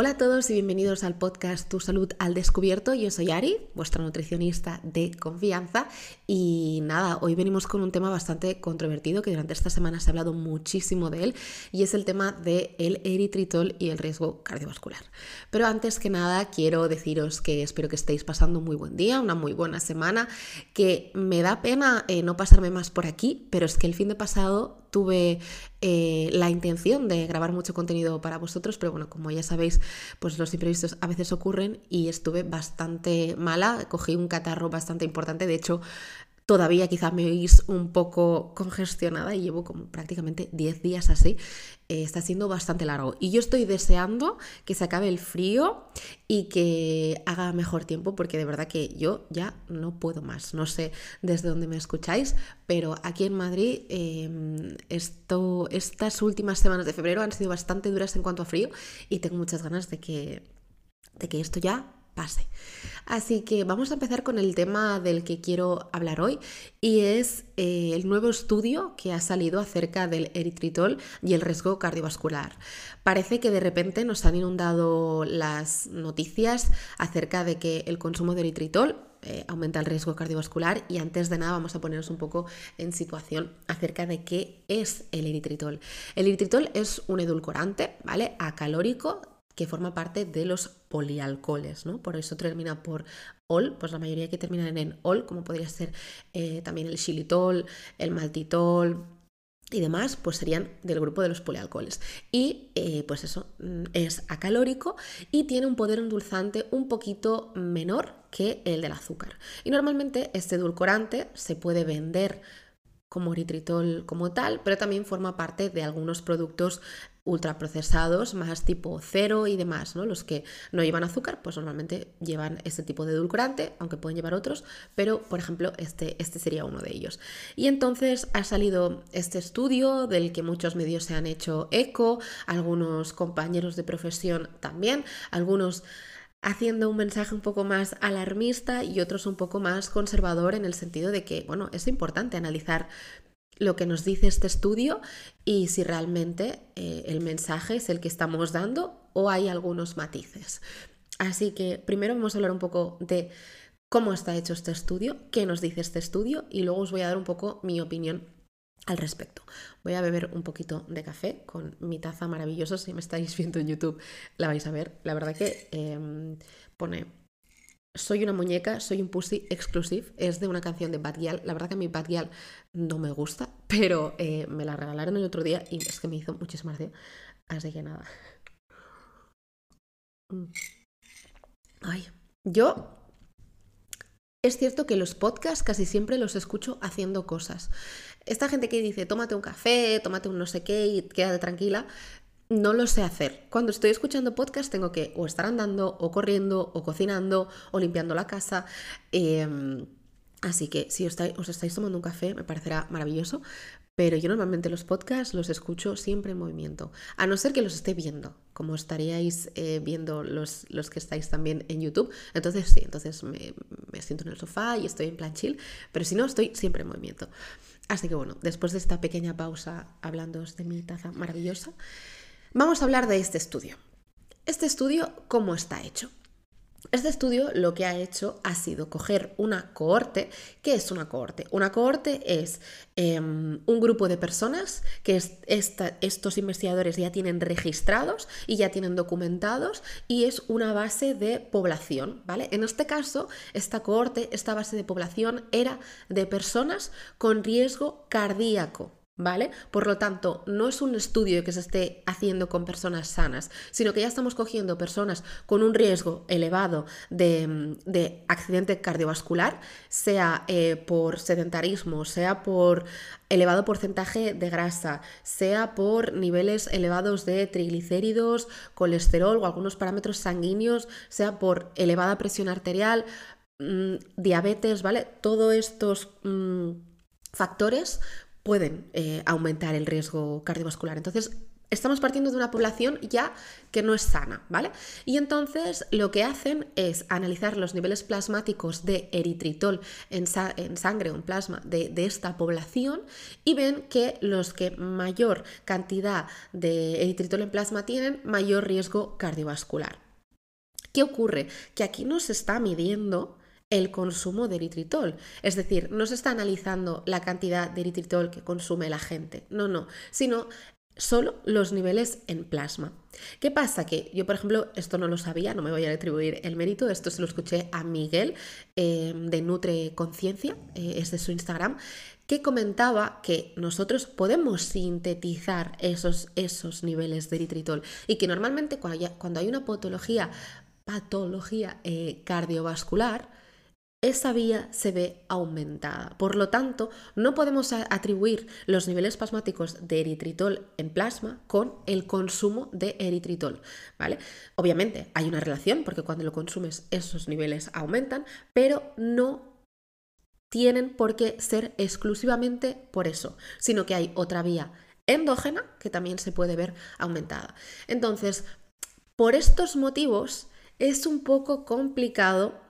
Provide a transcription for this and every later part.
Hola a todos y bienvenidos al podcast Tu Salud al Descubierto. Yo soy Ari, vuestra nutricionista de confianza. Y nada, hoy venimos con un tema bastante controvertido que durante esta semana se ha hablado muchísimo de él y es el tema del el eritritol y el riesgo cardiovascular. Pero antes que nada quiero deciros que espero que estéis pasando un muy buen día, una muy buena semana, que me da pena eh, no pasarme más por aquí, pero es que el fin de pasado tuve eh, la intención de grabar mucho contenido para vosotros, pero bueno, como ya sabéis, pues los imprevistos a veces ocurren y estuve bastante mala, cogí un catarro bastante importante, de hecho todavía quizá me oís un poco congestionada y llevo como prácticamente 10 días así. Eh, está siendo bastante largo. Y yo estoy deseando que se acabe el frío y que haga mejor tiempo porque de verdad que yo ya no puedo más. No sé desde dónde me escucháis, pero aquí en Madrid em, estas últimas semanas de febrero han sido bastante duras en cuanto a frío y tengo muchas ganas de que, de que esto ya Así que vamos a empezar con el tema del que quiero hablar hoy y es eh, el nuevo estudio que ha salido acerca del eritritol y el riesgo cardiovascular. Parece que de repente nos han inundado las noticias acerca de que el consumo de eritritol eh, aumenta el riesgo cardiovascular y antes de nada vamos a ponernos un poco en situación acerca de qué es el eritritol. El eritritol es un edulcorante, ¿vale? Acalórico que forma parte de los polialcoholes, ¿no? Por eso termina por ol, pues la mayoría que terminan en ol, como podría ser eh, también el xilitol, el maltitol, y demás, pues serían del grupo de los polialcoholes. Y eh, pues eso, mm, es acalórico y tiene un poder endulzante un poquito menor que el del azúcar. Y normalmente este edulcorante se puede vender como eritritol como tal, pero también forma parte de algunos productos ultraprocesados, más tipo cero y demás, ¿no? Los que no llevan azúcar, pues normalmente llevan este tipo de edulcorante, aunque pueden llevar otros, pero por ejemplo, este, este sería uno de ellos. Y entonces ha salido este estudio del que muchos medios se han hecho eco, algunos compañeros de profesión también, algunos haciendo un mensaje un poco más alarmista y otros un poco más conservador en el sentido de que, bueno, es importante analizar lo que nos dice este estudio y si realmente eh, el mensaje es el que estamos dando o hay algunos matices. Así que primero vamos a hablar un poco de cómo está hecho este estudio, qué nos dice este estudio y luego os voy a dar un poco mi opinión al respecto. Voy a beber un poquito de café con mi taza maravillosa. Si me estáis viendo en YouTube, la vais a ver. La verdad que em, pone soy una muñeca, soy un pussy exclusive. Es de una canción de Bad. La verdad que a mí Bad no me gusta, pero eh, me la regalaron el otro día y es que me hizo muchísima gracia. Así que nada. Mm. Ay, yo es cierto que los podcasts casi siempre los escucho haciendo cosas. Esta gente que dice, tómate un café, tómate un no sé qué y quédate tranquila, no lo sé hacer. Cuando estoy escuchando podcast tengo que o estar andando, o corriendo, o cocinando, o limpiando la casa. Em, así que si os estáis, tomando un café me parecerá maravilloso, pero yo normalmente los podcasts los escucho siempre en movimiento, a no ser que los esté viendo, como estaríais eh, viendo los, los, que estáis también en YouTube. Entonces sí, entonces me, me siento en el sofá y estoy en plan chill, pero si no, estoy siempre en movimiento. Así que bueno, después de esta pequeña pausa hablando de mi taza maravillosa, Vamos a hablar de este estudio. Este estudio, ¿cómo está hecho? Este estudio lo que ha hecho ha sido coger una cohorte. ¿Qué es una cohorte? Una cohorte es em, un grupo de personas que estos investigadores ya tienen registrados y ya tienen documentados y es una base de población, ¿vale? En este caso, esta cohorte, esta base de población era de personas con riesgo cardíaco. ¿Vale? Por lo tanto, no es un estudio que se esté haciendo con personas sanas, sino que ya estamos cogiendo personas con un riesgo elevado de, accidente cardiovascular, sea eh, por sedentarismo, sea por elevado porcentaje de grasa, sea por niveles elevados de triglicéridos, colesterol o algunos parámetros sanguíneos, sea por elevada presión arterial, mm, diabetes, ¿vale? Todos estos mm, factores pueden eh, aumentar el riesgo cardiovascular. Entonces, estamos partiendo de una población ya que no es sana, ¿vale? Y entonces lo que hacen es analizar los niveles plasmáticos de eritritol en, sangre o en plasma de, de, esta población y ven que los que mayor cantidad de eritritol en plasma tienen mayor riesgo cardiovascular. ¿Qué ocurre? Que aquí no se está midiendo el consumo de eritritol. Es decir, no se está analizando la cantidad de eritritol que consume la gente, no, no, sino solo los niveles en plasma. ¿Qué pasa? Que yo, por ejemplo, esto no lo sabía, no me voy a atribuir el mérito, esto se lo escuché a Miguel eh, de Nutre Conciencia, eh, es de su Instagram, que comentaba que nosotros podemos sintetizar esos, esos niveles de eritritol y que normalmente cuando hay, una patología, patología eh, cardiovascular, esa vía se ve aumentada. Por lo tanto, no podemos atribuir los niveles plasmáticos de eritritol en plasma con el consumo de eritritol, ¿vale? Obviamente hay una relación porque cuando lo consumes esos niveles aumentan, pero no tienen por qué ser exclusivamente por eso, sino que hay otra vía endógena que también se puede ver aumentada. Entonces, por estos motivos es un poco complicado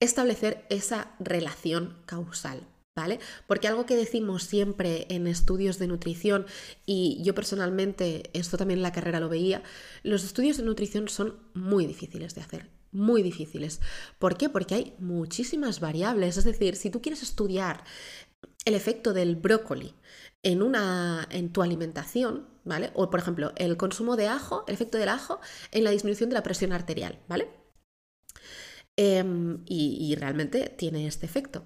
establecer esa relación causal. ¿Vale? Porque algo que decimos siempre en estudios de nutrición, y yo personalmente, esto también en la carrera lo veía, los estudios de nutrición son muy difíciles de hacer, muy difíciles. ¿Por qué? Porque hay muchísimas variables. Es decir, si tú quieres estudiar el efecto del brócoli en, una, en tu alimentación, ¿vale? O por ejemplo, el consumo de ajo, el efecto del ajo en la disminución de la presión arterial, ¿vale? Em, y, realmente tiene este efecto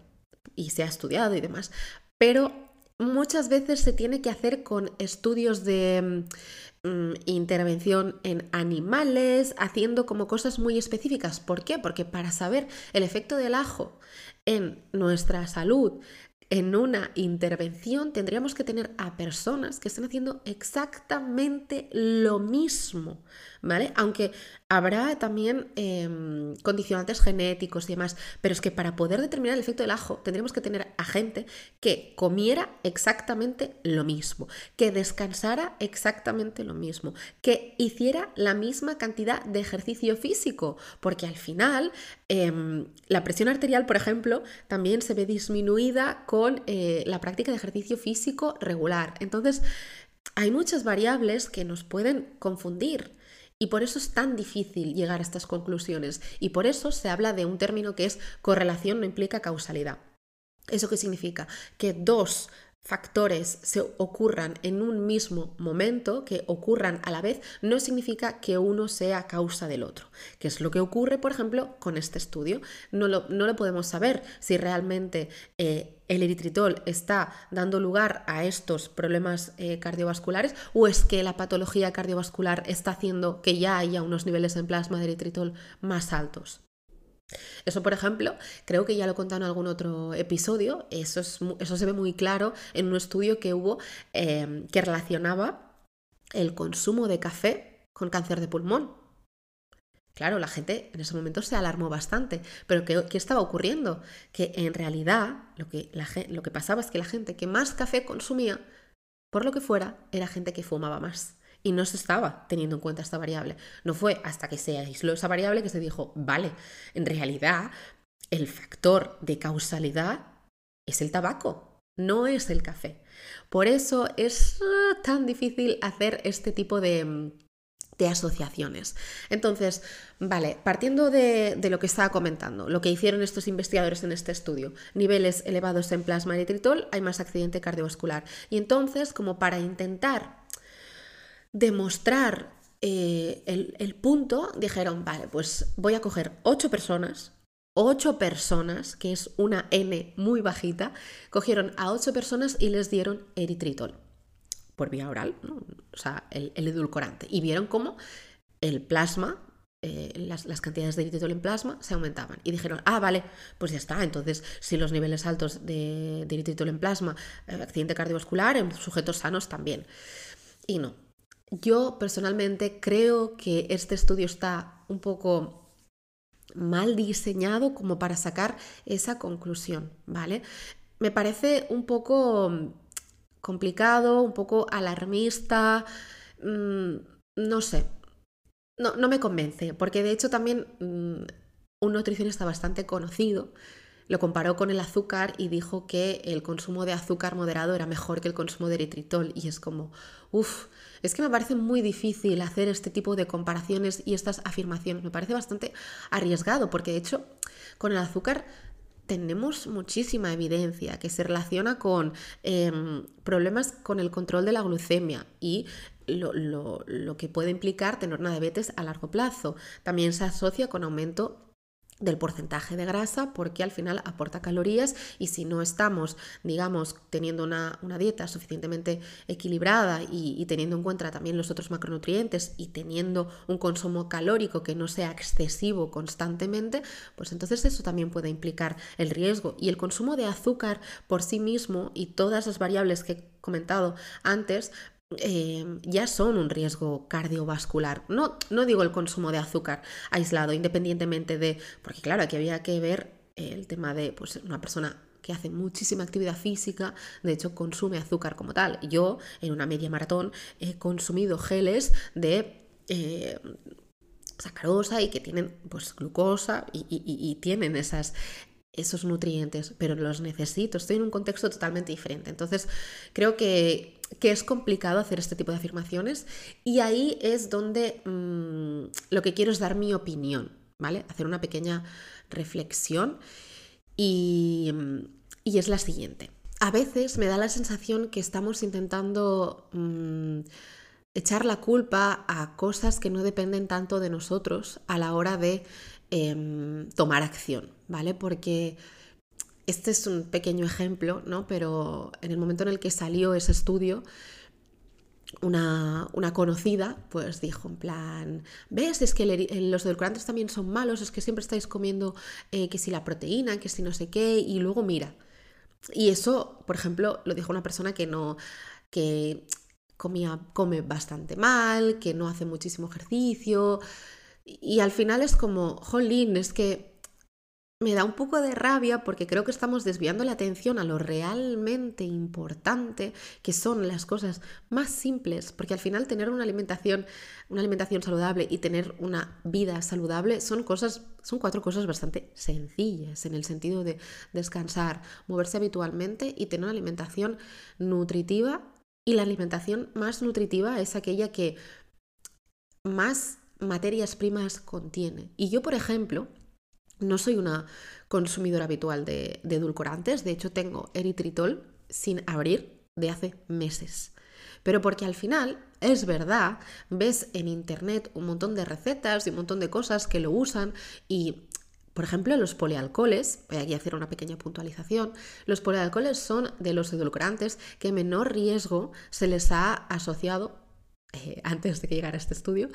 y se ha estudiado y demás. Pero muchas veces se tiene que hacer con estudios de mm, intervención en animales, haciendo como cosas muy específicas. ¿Por qué? Porque para saber el efecto del ajo en nuestra salud, en una intervención tendríamos que tener a personas que estén haciendo exactamente lo mismo, ¿vale? Aunque habrá también em, condicionantes genéticos y demás, pero es que para poder determinar el efecto del ajo tendríamos que tener a gente que comiera exactamente lo mismo, que descansara exactamente lo mismo, que hiciera la misma cantidad de ejercicio físico, porque al final em, la presión arterial, por ejemplo, también se ve disminuida con con eh, la práctica de ejercicio físico regular. Entonces, hay muchas variables que nos pueden confundir. Y por eso es tan difícil llegar a estas conclusiones. Y por eso se habla de un término que es correlación no implica causalidad. ¿Eso qué significa? Que dos factores se ocurran en un mismo momento, que ocurran a la vez, no significa que uno sea causa del otro, que es lo que ocurre, por ejemplo, con este estudio. No lo, no lo podemos saber si realmente eh, el eritritol está dando lugar a estos problemas eh, cardiovasculares o es que la patología cardiovascular está haciendo que ya haya unos niveles en plasma de eritritol más altos. Eso, por ejemplo, creo que ya lo he contado en algún otro episodio, eso, es, eso se ve muy claro en un estudio que hubo em, que relacionaba el consumo de café con cáncer de pulmón. Claro, la gente en ese momento se alarmó bastante, pero ¿qué, estaba ocurriendo? Que en realidad lo que, lo que pasaba es que la gente que más café consumía, por lo que fuera, era gente que fumaba más y no se estaba teniendo en cuenta esta variable. No fue hasta que se aisló esa variable que se dijo, vale, en realidad el factor de causalidad es el tabaco, no es el café. Por eso es ah, tan difícil hacer este tipo de, de asociaciones. Entonces, vale, partiendo de, de, lo que estaba comentando, lo que hicieron estos investigadores en este estudio, niveles elevados en plasma eritritol, hay más accidente cardiovascular. Y entonces, como para intentar demostrar eh, el, punto, dijeron, vale, pues voy a coger ocho personas, ocho personas, que es una N muy bajita, cogieron a ocho personas y les dieron eritritol por vía oral, o sea, el, edulcorante, y vieron cómo el plasma, eh, las, cantidades de eritritol en plasma se aumentaban. Y dijeron, ah, vale, pues ya está, entonces si los niveles altos de, de eritritol en plasma, eh, accidente cardiovascular, en sujetos sanos también. Y no, yo personalmente creo que este estudio está un poco mal diseñado como para sacar esa conclusión, ¿vale? Me parece un poco complicado, un poco alarmista, mm, no sé, no, no, me convence, porque de hecho también mm, un nutricionista bastante conocido lo comparó con el azúcar y dijo que el consumo de azúcar moderado era mejor que el consumo de eritritol. Y es como, uff, es que me parece muy difícil hacer este tipo de comparaciones y estas afirmaciones. Me parece bastante arriesgado, porque de hecho con el azúcar tenemos muchísima evidencia que se relaciona con em, problemas con el control de la glucemia y lo, lo, que puede implicar tener una diabetes a largo plazo. También se asocia con aumento del porcentaje de grasa porque al final aporta calorías y si no estamos, digamos, teniendo una, dieta suficientemente equilibrada y, teniendo en cuenta también los otros macronutrientes y teniendo un consumo calórico que no sea excesivo constantemente, pues entonces eso también puede implicar el riesgo. Y el consumo de azúcar por sí mismo y todas las variables que he comentado antes, Em, ya son un riesgo cardiovascular. No, no digo el consumo de azúcar aislado, independientemente de, porque claro, aquí había que ver el tema de pues, una persona que hace muchísima actividad física, de hecho consume azúcar como tal. Yo en una media maratón he consumido geles de... Eh, sacarosa y que tienen pues glucosa y tienen esos nutrientes, pero los necesito, estoy en un contexto totalmente diferente. Entonces, creo que, es complicado hacer este tipo de afirmaciones y ahí es donde mm, lo que quiero es dar mi opinión, ¿vale? Hacer una pequeña reflexión y, es la siguiente. A veces me da la sensación que estamos intentando... Mm, echar la culpa a cosas que no dependen tanto de nosotros a la hora de Em, tomar acción, ¿vale? Porque este es un pequeño ejemplo, ¿no? Pero en el momento en el que salió ese estudio, una, conocida pues dijo en plan, ¿ves? Es que los edulcorantes también son malos, es que siempre estáis comiendo eh, que si la proteína, que si no sé qué, y luego mira. Y eso, por ejemplo, lo dijo una persona que no, que comía, come bastante mal, que no hace muchísimo ejercicio, y al final es como, jolín, es que me da un poco de rabia porque creo que estamos desviando la atención a lo realmente importante, que son las cosas más simples, porque al final tener una alimentación, una alimentación saludable y tener una vida saludable son cosas, son cuatro cosas bastante sencillas en el sentido de descansar, moverse habitualmente y tener una alimentación nutritiva. Y la alimentación más nutritiva es aquella que más materias primas contiene. Y yo, por ejemplo, no soy una consumidora habitual de, edulcorantes, de hecho tengo eritritol sin abrir de hace meses. Pero porque al final, es verdad, ves en internet un montón de recetas y un montón de cosas que lo usan y por ejemplo, los polialcoholes, voy aquí a hacer una pequeña puntualización, los polialcoholes son de los edulcorantes que menor riesgo se les ha asociado, eh, antes de que llegara este estudio,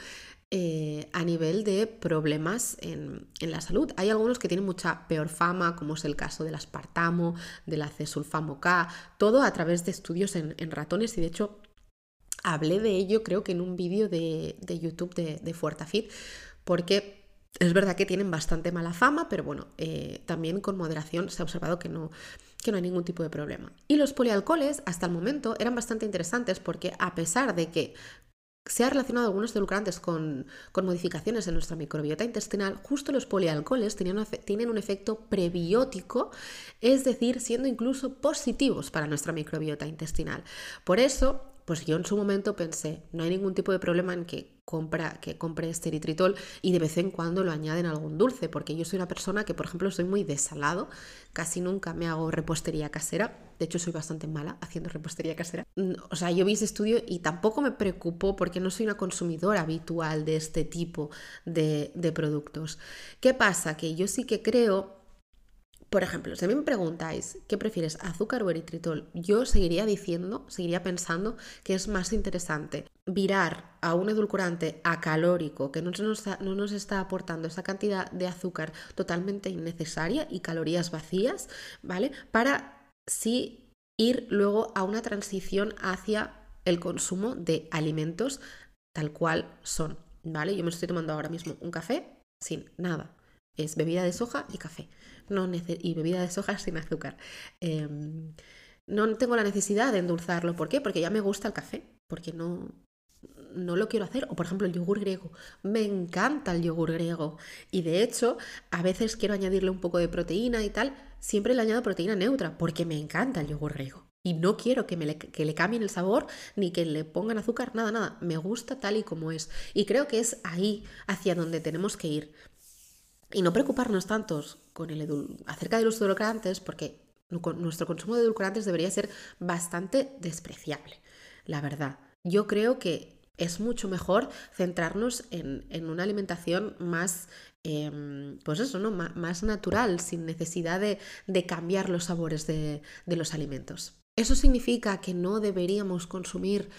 eh, a nivel de problemas en, la salud. Hay algunos que tienen mucha peor fama, como es el caso del aspartamo, del acesulfamo K, todo a través de estudios en, ratones y de hecho hablé de ello creo que en un vídeo de, YouTube de, de Fuertafit, porque es verdad que tienen bastante mala fama, pero bueno, eh, también con moderación se ha observado que no, que no hay ningún tipo de problema. Y los polialcoholes hasta el momento eran bastante interesantes porque a pesar de que se ha relacionado algunos edulcorantes con, con, modificaciones en nuestra microbiota intestinal, justo los polialcoholes tienen tienen un efecto prebiótico, es decir, siendo incluso positivos para nuestra microbiota intestinal. Por eso, pues yo en su momento pensé, no hay ningún tipo de problema en que, compra, que compre este eritritol y de vez en cuando lo añaden algún dulce, porque yo soy una persona que, por ejemplo, soy muy desalado, casi nunca me hago repostería casera, de hecho soy bastante mala haciendo repostería casera. Mm, o sea, yo vi ese estudio y tampoco me preocupó porque no soy una consumidora habitual de este tipo de productos. ¿Qué pasa? Que yo sí que creo por ejemplo, si a mí me preguntáis qué prefieres, azúcar o eritritol, yo seguiría diciendo, seguiría pensando que es más interesante virar a un edulcorante acalórico que no nos, no nos está aportando esa cantidad de azúcar totalmente innecesaria y calorías vacías, ¿vale? Para sí ir luego a una transición hacia el consumo de alimentos tal cual son, ¿vale? Yo me estoy tomando ahora mismo un café sin nada. Es bebida de soja y café no y bebida de soja sin azúcar. Em, no tengo la necesidad de endulzarlo. ¿Por qué? Porque ya me gusta el café, porque no, no lo quiero hacer. O por ejemplo el yogur griego. Me encanta el yogur griego. Y de hecho, a veces quiero añadirle un poco de proteína y tal. Siempre le añado proteína neutra porque me encanta el yogur griego. Y no quiero que, me le, que le cambien el sabor ni que le pongan azúcar, nada, nada. Me gusta tal y como es. Y creo que es ahí hacia donde tenemos que ir. Y no preocuparnos tantos con el acerca de los edulcorantes porque nuestro consumo de edulcorantes debería ser bastante despreciable, la verdad. Yo creo que es mucho mejor centrarnos en, una alimentación más, em, pues eso, ¿no? más natural, sin necesidad de, cambiar los sabores de, de los alimentos. Eso significa que no deberíamos consumir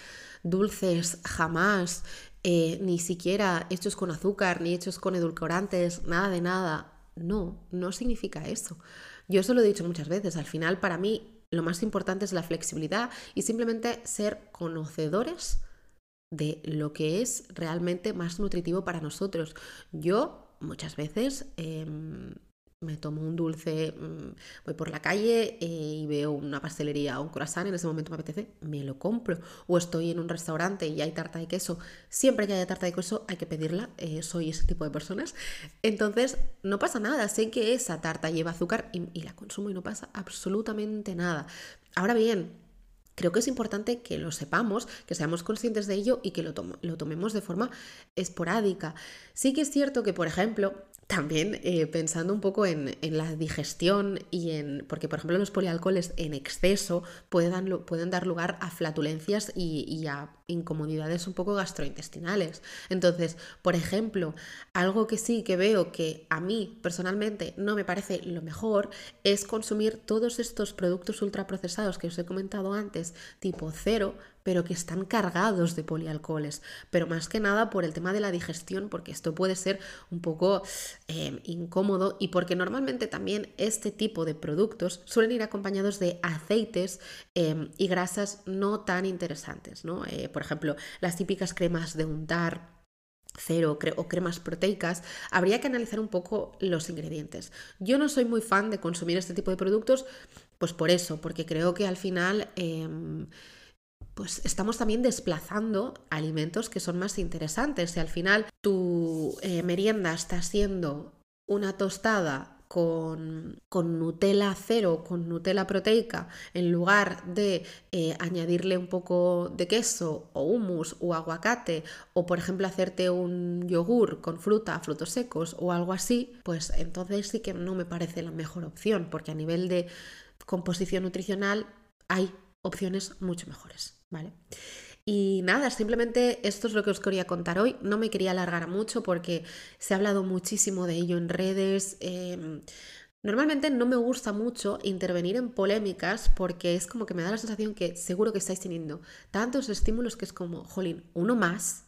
dulces jamás, eh, ni siquiera hechos con azúcar, ni hechos con edulcorantes, nada de nada. No, no significa eso. Yo eso lo he dicho muchas veces. Al final, para mí, lo más importante es la flexibilidad y simplemente ser conocedores de lo que es realmente más nutritivo para nosotros. Yo muchas veces em, me tomo un dulce, mm, voy por la calle eh, y veo una pastelería o un croissant, en ese momento me apetece, me lo compro. O estoy en un restaurante y hay tarta de queso, siempre que haya tarta de queso hay que pedirla, eh, soy ese tipo de personas. Entonces, no pasa nada, sé que esa tarta lleva azúcar y, la consumo y no pasa absolutamente nada. Ahora bien, Creo que es importante que lo sepamos, que seamos conscientes de ello y que lo, lo tomemos de forma esporádica. Sí que es cierto que, por ejemplo, también eh, pensando un poco en, la digestión y en. Porque, por ejemplo, los polialcoholes en exceso pueden, pueden dar lugar a flatulencias y, a incomodidades un poco gastrointestinales. Entonces, por ejemplo, algo que sí que veo que a mí personalmente no me parece lo mejor es consumir todos estos productos ultraprocesados que os he comentado antes, tipo cero, pero que están cargados de polialcoholes, pero más que nada por el tema de la digestión, porque esto puede ser un poco eh, incómodo y porque normalmente también este tipo de productos suelen ir acompañados de aceites eh, y grasas no tan interesantes, ¿no? Eh, por ejemplo, las típicas cremas de untar cero o cremas proteicas, habría que analizar un poco los ingredientes. Yo no soy muy fan de consumir este tipo de productos, pues por eso, porque creo que al final em, pues estamos también desplazando alimentos que son más interesantes. Y al final tu eh, merienda está siendo una tostada con, con, Nutella cero, con Nutella proteica, en lugar de eh, añadirle un poco de queso o hummus o aguacate, o por ejemplo hacerte un yogur con fruta, frutos secos o algo así, pues entonces sí que no me parece la mejor opción, porque a nivel de composición nutricional hay opciones mucho mejores, ¿vale? Y nada, simplemente esto es lo que os quería contar hoy. No me quería alargar mucho porque se ha hablado muchísimo de ello en redes. Em, normalmente no me gusta mucho intervenir en polémicas porque es como que me da la sensación que seguro que estáis teniendo tantos estímulos que es como, jolín, uno más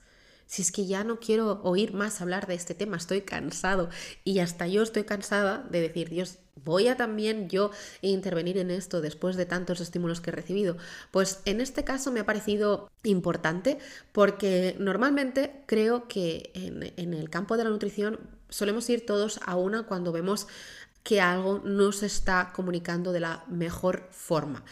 si es que ya no quiero oír más hablar de este tema, estoy cansado y hasta yo estoy cansada de decir, Dios, voy a también yo intervenir en esto después de tantos estímulos que he recibido. Pues en este caso me ha parecido importante porque normalmente creo que en, en el campo de la nutrición solemos ir todos a una cuando vemos que algo no se está comunicando de la mejor forma.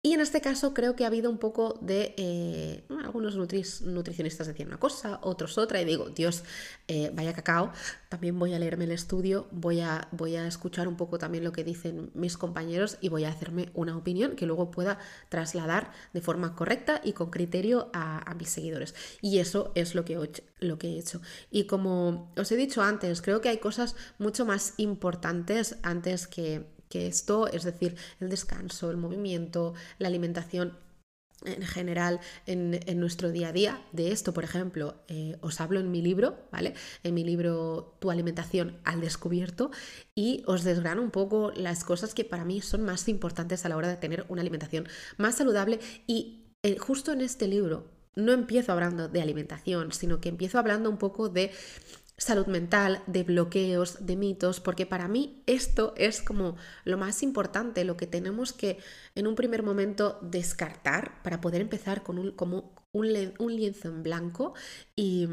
Y en este caso creo que ha habido un poco de... Eh, algunos nutricionistas decían una cosa, otros otra, y digo, Dios, eh, vaya cacao, también voy a leerme el estudio, voy a, voy a escuchar un poco también lo que dicen mis compañeros y voy a hacerme una opinión que luego pueda trasladar de forma correcta y con criterio a, mis seguidores. Y eso es lo que, lo que he hecho. Y como os he dicho antes, creo que hay cosas mucho más importantes antes que que esto, es decir, el descanso, el movimiento, la alimentación en general en, nuestro día a día. De esto, por ejemplo, eh, os hablo en mi libro, ¿vale? En mi libro Tu alimentación al descubierto y os desgrano un poco las cosas que para mí son más importantes a la hora de tener una alimentación más saludable y eh, justo en este libro no empiezo hablando de alimentación, sino que empiezo hablando un poco de salud mental, de bloqueos, de mitos, porque para mí esto es como lo más importante, lo que tenemos que en un primer momento descartar para poder empezar con un, como un, lienzo en blanco y,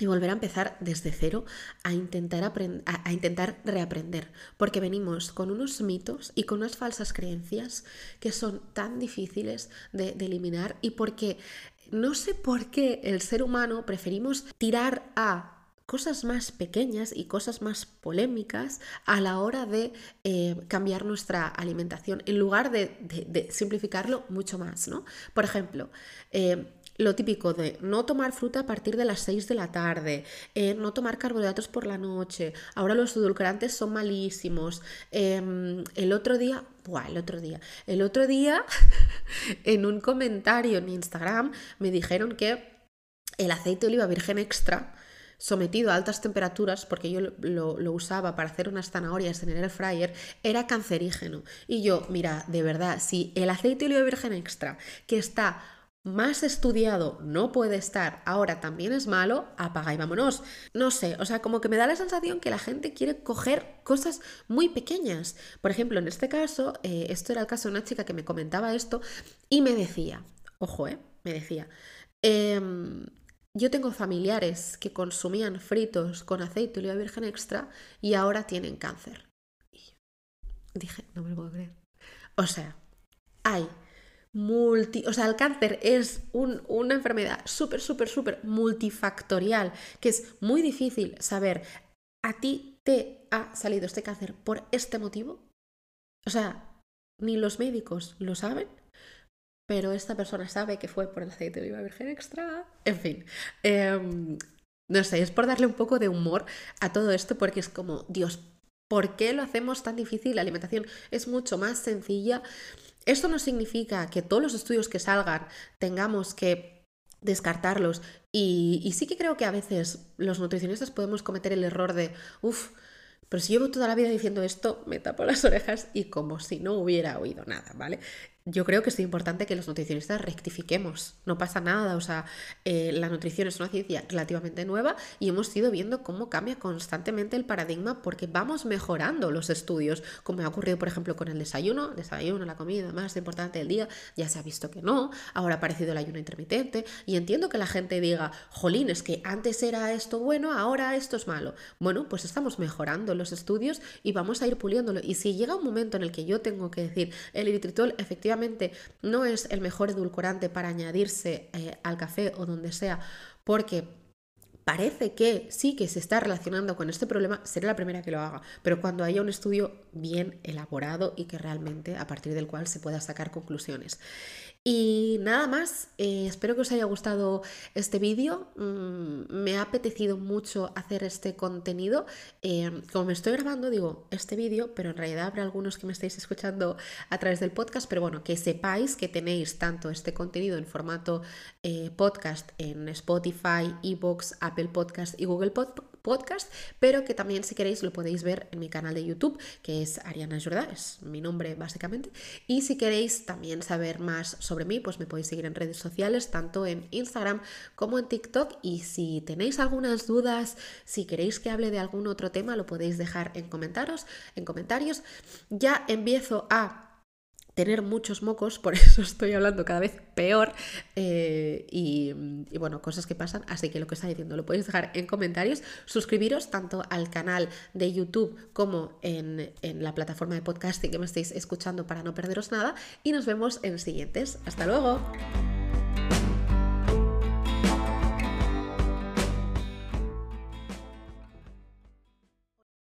volver a empezar desde cero a intentar, a, intentar reaprender, porque venimos con unos mitos y con unas falsas creencias que son tan difíciles de eliminar y porque no sé por qué el ser humano preferimos tirar a cosas más pequeñas y cosas más polémicas a la hora de eh, cambiar nuestra alimentación, en lugar de, simplificarlo mucho más, ¿no? Por ejemplo, eh, lo típico de no tomar fruta a partir de las 6 de la tarde, eh, no tomar carbohidratos por la noche, ahora los edulcorantes son malísimos. Em, el otro día, buah, el otro día, el otro día en un comentario en Instagram me dijeron que el aceite de oliva virgen extra sometido a altas temperaturas, porque yo lo, usaba para hacer unas zanahorias en el air fryer, era cancerígeno. Y yo, mira, de verdad, si el aceite de oliva virgen extra, que está más estudiado no puede estar, ahora también es malo, apaga y vámonos. No sé, o sea, como que me da la sensación que la gente quiere coger cosas muy pequeñas. Por ejemplo, en este caso, eh, esto era el caso de una chica que me comentaba esto y me decía, ojo, eh, me decía, em, yo tengo familiares que consumían fritos con aceite de oliva virgen extra y ahora tienen cáncer. Y dije, no me lo puedo creer. O sea, hay multi... O sea, el cáncer es una enfermedad súper, súper, súper multifactorial, que es muy difícil saber, ¿a ti te ha salido este cáncer por este motivo? O sea, ni los médicos lo saben, pero esta persona sabe que fue por el aceite de oliva virgen extra. En fin, em, no sé, es por darle un poco de humor a todo esto porque es como, Dios, ¿por qué lo hacemos tan difícil? La alimentación es mucho más sencilla. Esto no significa que todos los estudios que salgan tengamos que descartarlos y, y sí que creo que a veces los nutricionistas podemos cometer el error de, uff, pero si llevo toda la vida diciendo esto, me tapo las orejas y como si no hubiera oído nada, ¿vale? Yo creo que es importante que los nutricionistas rectifiquemos. No pasa nada, o sea, eh, la nutrición es una ciencia relativamente nueva y hemos ido viendo cómo cambia constantemente el paradigma porque vamos mejorando los estudios, como ha ocurrido, por ejemplo, con el desayuno, desayuno, la comida más importante del día, ya se ha visto que no, ahora ha aparecido el ayuno intermitente y entiendo que la gente diga, jolín, es que antes era esto bueno, ahora esto es malo. Bueno, pues estamos mejorando los estudios y vamos a ir puliéndolo. Y si llega un momento en el que yo tengo que decir, el eritritol efectivamente no es el mejor edulcorante para añadirse eh, al café o donde sea, porque parece que sí que se está relacionando con este problema, seré la primera que lo haga, pero cuando haya un estudio bien elaborado y que realmente a partir del cual se pueda sacar conclusiones. Y nada más, eh, espero que os haya gustado este vídeo. Mm, me ha apetecido mucho hacer este contenido. Eh, como me estoy grabando, digo este vídeo, pero en realidad habrá algunos que me estáis escuchando a través del podcast. Pero bueno, que sepáis que tenéis tanto este contenido en formato eh, podcast en Spotify, Evox, Apple Podcast y Google Podcast podcast, pero que también si queréis lo podéis ver en mi canal de YouTube, que es Ariana Jordá, es mi nombre básicamente. Y si queréis también saber más sobre mí, pues me podéis seguir en redes sociales, tanto en Instagram como en TikTok. Y si tenéis algunas dudas, si queréis que hable de algún otro tema, lo podéis dejar en comentarios. En comentarios. Ya empiezo a tener muchos mocos, por eso estoy hablando cada vez peor eh, y, bueno, cosas que pasan, así que lo que está diciendo lo podéis dejar en comentarios, suscribiros tanto al canal de YouTube como en, en la plataforma de podcasting que me estéis escuchando para no perderos nada y nos vemos en siguientes. Hasta luego.